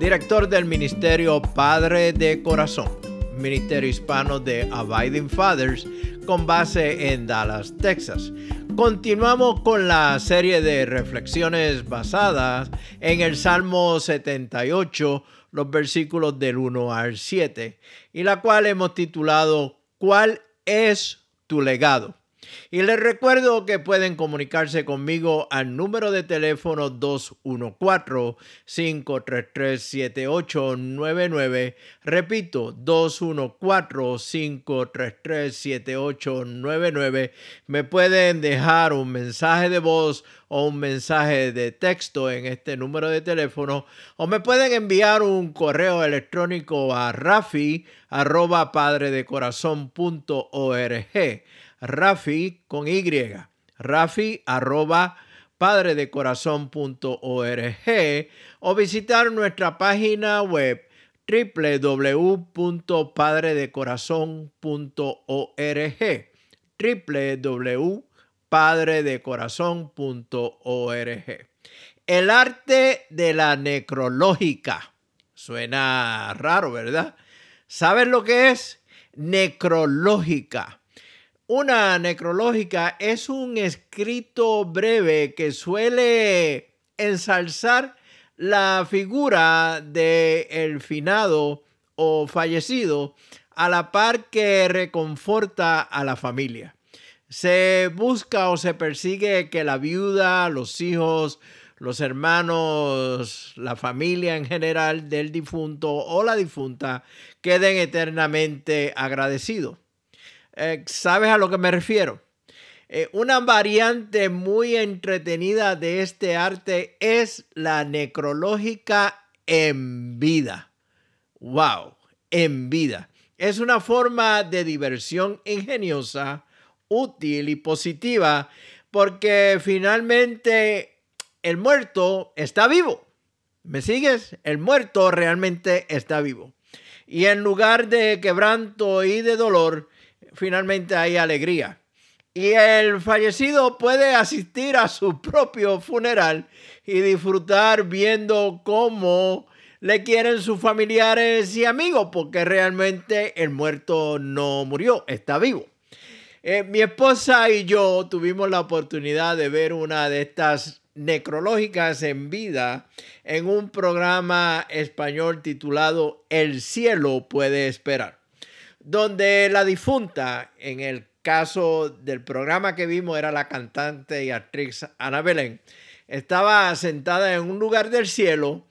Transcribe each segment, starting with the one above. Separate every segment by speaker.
Speaker 1: director del Ministerio Padre de Corazón, Ministerio Hispano de Abiding Fathers, con base en Dallas, Texas. Continuamos con la serie de reflexiones basadas en el Salmo 78, los versículos del 1 al 7, y la cual hemos titulado ¿Cuál es tu legado? Y les recuerdo que pueden comunicarse conmigo al número de teléfono 214-533-7899. Repito, 214-533-7899. Me pueden dejar un mensaje de voz o un mensaje de texto en este número de teléfono o me pueden enviar un correo electrónico a rafi arroba Rafi con Y. Rafi arroba padredecorazón.org o visitar nuestra página web www.padredecorazón.org www.padredecorazón.org El arte de la necrológica. Suena raro, ¿verdad? ¿Sabes lo que es? Necrológica. Una necrológica es un escrito breve que suele ensalzar la figura del el finado o fallecido a la par que reconforta a la familia. Se busca o se persigue que la viuda, los hijos, los hermanos, la familia en general del difunto o la difunta queden eternamente agradecidos. Eh, ¿Sabes a lo que me refiero? Eh, una variante muy entretenida de este arte es la necrológica en vida. ¡Wow! En vida. Es una forma de diversión ingeniosa, útil y positiva porque finalmente el muerto está vivo. ¿Me sigues? El muerto realmente está vivo. Y en lugar de quebranto y de dolor, finalmente hay alegría. Y el fallecido puede asistir a su propio funeral y disfrutar viendo cómo le quieren sus familiares y amigos, porque realmente el muerto no murió, está vivo. Eh, mi esposa y yo tuvimos la oportunidad de ver una de estas necrológicas en vida en un programa español titulado El cielo puede esperar donde la difunta, en el caso del programa que vimos, era la cantante y actriz Ana Belén, estaba sentada en un lugar del cielo,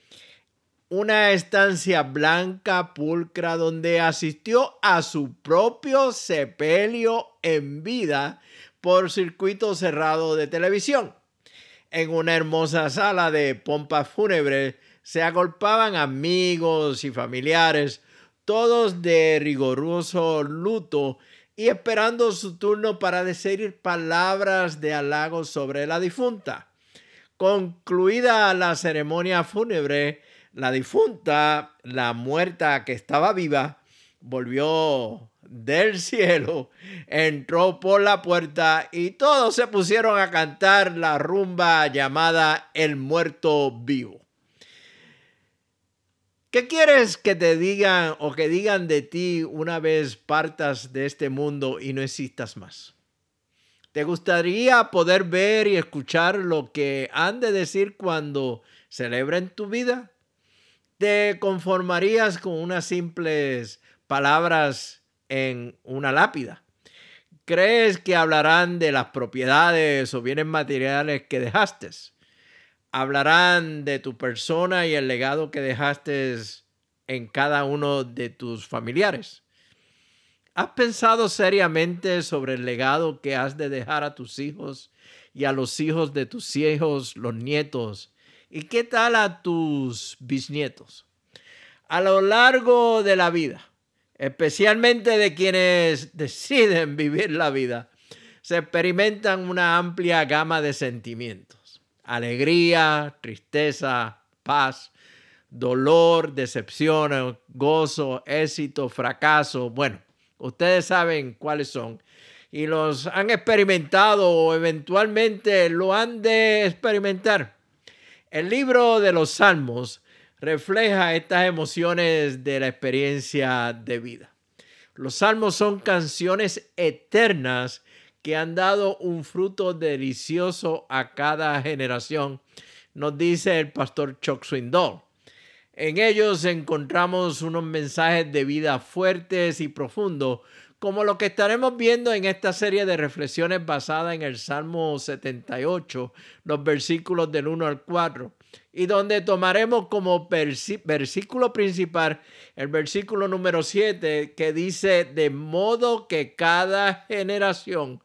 Speaker 1: una estancia blanca, pulcra, donde asistió a su propio sepelio en vida por circuito cerrado de televisión. En una hermosa sala de pompas fúnebres se agolpaban amigos y familiares todos de rigoroso luto y esperando su turno para decir palabras de halago sobre la difunta. Concluida la ceremonia fúnebre, la difunta, la muerta que estaba viva, volvió del cielo, entró por la puerta y todos se pusieron a cantar la rumba llamada El muerto vivo. ¿Qué quieres que te digan o que digan de ti una vez partas de este mundo y no existas más? ¿Te gustaría poder ver y escuchar lo que han de decir cuando celebren tu vida? ¿Te conformarías con unas simples palabras en una lápida? ¿Crees que hablarán de las propiedades o bienes materiales que dejaste? Hablarán de tu persona y el legado que dejaste en cada uno de tus familiares. ¿Has pensado seriamente sobre el legado que has de dejar a tus hijos y a los hijos de tus hijos, los nietos? ¿Y qué tal a tus bisnietos? A lo largo de la vida, especialmente de quienes deciden vivir la vida, se experimentan una amplia gama de sentimientos. Alegría, tristeza, paz, dolor, decepción, gozo, éxito, fracaso. Bueno, ustedes saben cuáles son y los han experimentado o eventualmente lo han de experimentar. El libro de los Salmos refleja estas emociones de la experiencia de vida. Los salmos son canciones eternas que han dado un fruto delicioso a cada generación, nos dice el pastor Chuck Swindoll. En ellos encontramos unos mensajes de vida fuertes y profundos, como lo que estaremos viendo en esta serie de reflexiones basada en el Salmo 78, los versículos del 1 al 4, y donde tomaremos como versículo principal el versículo número 7 que dice, de modo que cada generación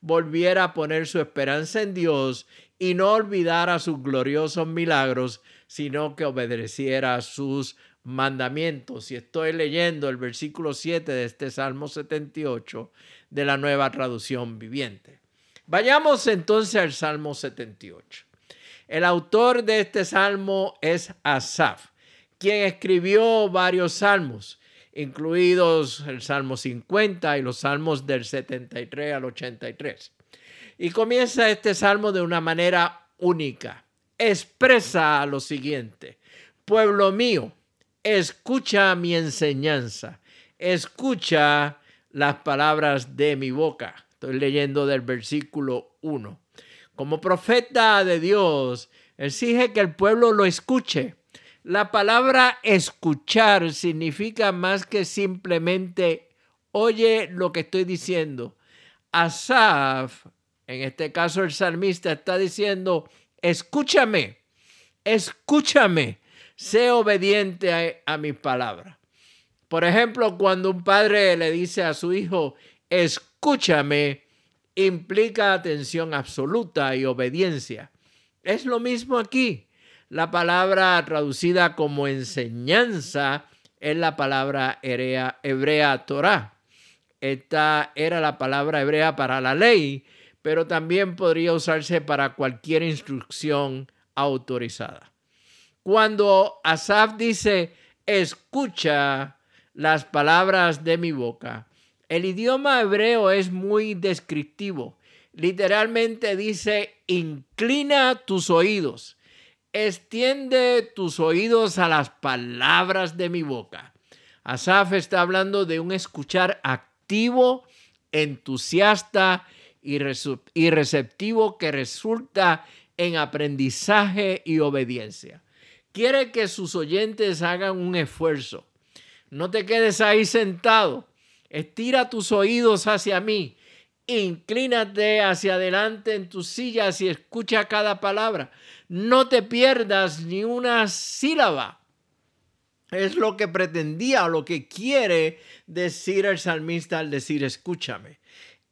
Speaker 1: volviera a poner su esperanza en Dios y no olvidara sus gloriosos milagros, sino que obedeciera sus mandamientos. Y estoy leyendo el versículo 7 de este Salmo 78 de la nueva traducción viviente. Vayamos entonces al Salmo 78. El autor de este salmo es Asaf, quien escribió varios salmos, incluidos el Salmo 50 y los salmos del 73 al 83. Y comienza este salmo de una manera única expresa lo siguiente, pueblo mío, escucha mi enseñanza, escucha las palabras de mi boca. Estoy leyendo del versículo 1. Como profeta de Dios, exige que el pueblo lo escuche. La palabra escuchar significa más que simplemente oye lo que estoy diciendo. Asaf, en este caso el salmista, está diciendo, escúchame, escúchame, sé obediente a, mis palabras. Por ejemplo, cuando un padre le dice a su hijo, escúchame, implica atención absoluta y obediencia. Es lo mismo aquí. La palabra traducida como enseñanza es la palabra hebrea, hebrea Torah. Esta era la palabra hebrea para la ley pero también podría usarse para cualquier instrucción autorizada. Cuando Asaf dice, escucha las palabras de mi boca, el idioma hebreo es muy descriptivo. Literalmente dice, inclina tus oídos, extiende tus oídos a las palabras de mi boca. Asaf está hablando de un escuchar activo, entusiasta y receptivo que resulta en aprendizaje y obediencia. Quiere que sus oyentes hagan un esfuerzo. No te quedes ahí sentado. Estira tus oídos hacia mí. Inclínate hacia adelante en tus sillas y escucha cada palabra. No te pierdas ni una sílaba. Es lo que pretendía o lo que quiere decir el salmista al decir escúchame.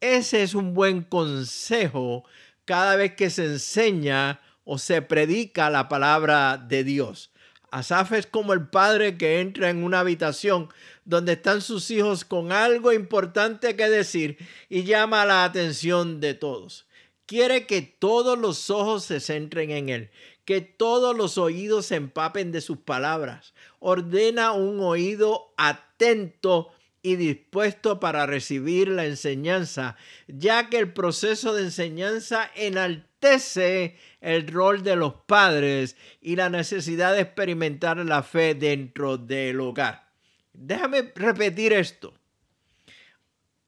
Speaker 1: Ese es un buen consejo cada vez que se enseña o se predica la palabra de Dios. Asaf es como el padre que entra en una habitación donde están sus hijos con algo importante que decir y llama la atención de todos. Quiere que todos los ojos se centren en él, que todos los oídos se empapen de sus palabras. Ordena un oído atento y dispuesto para recibir la enseñanza, ya que el proceso de enseñanza enaltece el rol de los padres y la necesidad de experimentar la fe dentro del hogar. Déjame repetir esto.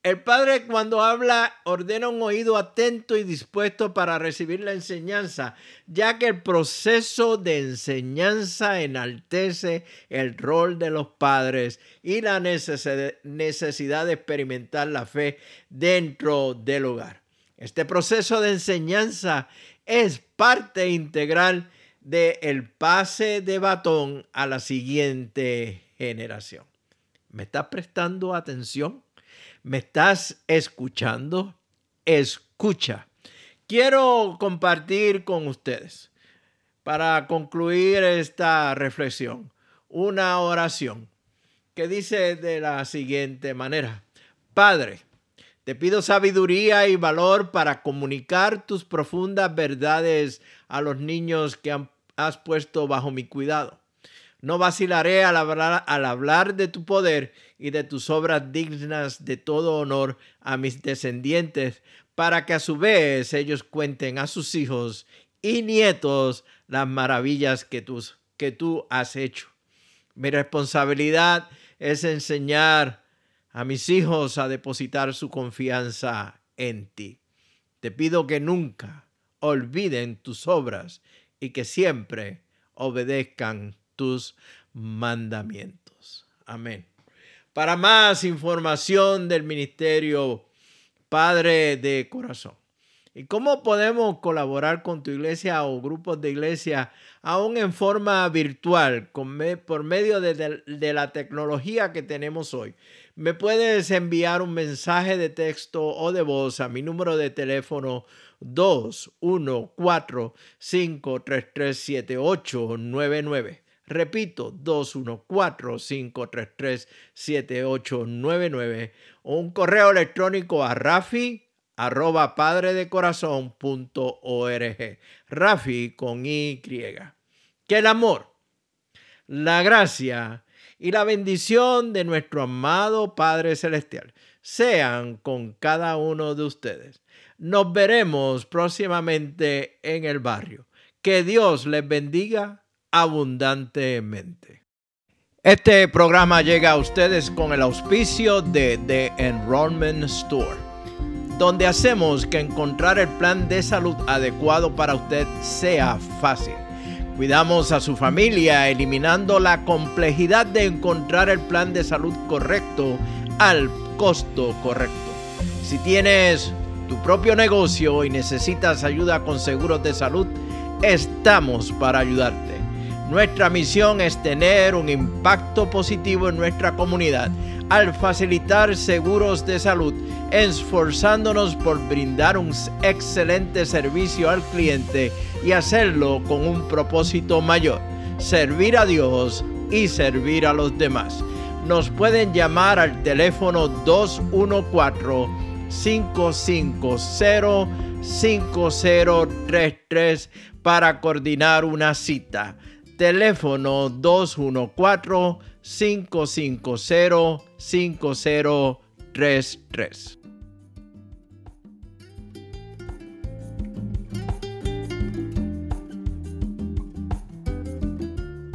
Speaker 1: El padre cuando habla ordena un oído atento y dispuesto para recibir la enseñanza, ya que el proceso de enseñanza enaltece el rol de los padres y la necesidad de experimentar la fe dentro del hogar. Este proceso de enseñanza es parte integral del pase de batón a la siguiente generación. ¿Me estás prestando atención? ¿Me estás escuchando? Escucha. Quiero compartir con ustedes, para concluir esta reflexión, una oración que dice de la siguiente manera, Padre, te pido sabiduría y valor para comunicar tus profundas verdades a los niños que has puesto bajo mi cuidado. No vacilaré al hablar, al hablar, de tu poder y de tus obras dignas de todo honor a mis descendientes, para que a su vez ellos cuenten a sus hijos y nietos las maravillas que, que tú has hecho. Mi responsabilidad es enseñar a mis hijos a depositar su confianza en ti. Te pido que nunca olviden tus obras y que siempre obedezcan tus mandamientos. Amén. Para más información del ministerio Padre de Corazón. ¿Y cómo podemos colaborar con tu iglesia o grupos de iglesia aún en forma virtual por medio de, de, la tecnología que tenemos hoy? Me puedes enviar un mensaje de texto o de voz a mi número de teléfono 214-533-7899. Repito, 214-533-7899 o un correo electrónico a rafi arroba padredecorazón.org. Rafi con Y. Que el amor, la gracia y la bendición de nuestro amado Padre Celestial sean con cada uno de ustedes. Nos veremos próximamente en el barrio. Que Dios les bendiga abundantemente. Este programa llega a ustedes con el auspicio de The Enrollment Store, donde hacemos que encontrar el plan de salud adecuado para usted sea fácil. Cuidamos a su familia eliminando la complejidad de encontrar el plan de salud correcto al costo correcto. Si tienes tu propio negocio y necesitas ayuda con seguros de salud, estamos para ayudarte. Nuestra misión es tener un impacto positivo en nuestra comunidad al facilitar seguros de salud, esforzándonos por brindar un excelente servicio al cliente y hacerlo con un propósito mayor, servir a Dios y servir a los demás. Nos pueden llamar al teléfono 214 550 5033 para coordinar una cita teléfono 214-550-5033.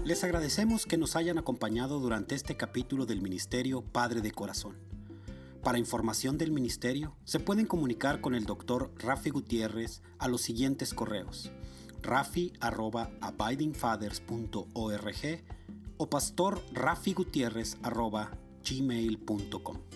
Speaker 2: Les agradecemos que nos hayan acompañado durante este capítulo del Ministerio Padre de Corazón. Para información del ministerio, se pueden comunicar con el doctor Rafi Gutiérrez a los siguientes correos rafi.abidingfathers.org o pastor gmail.com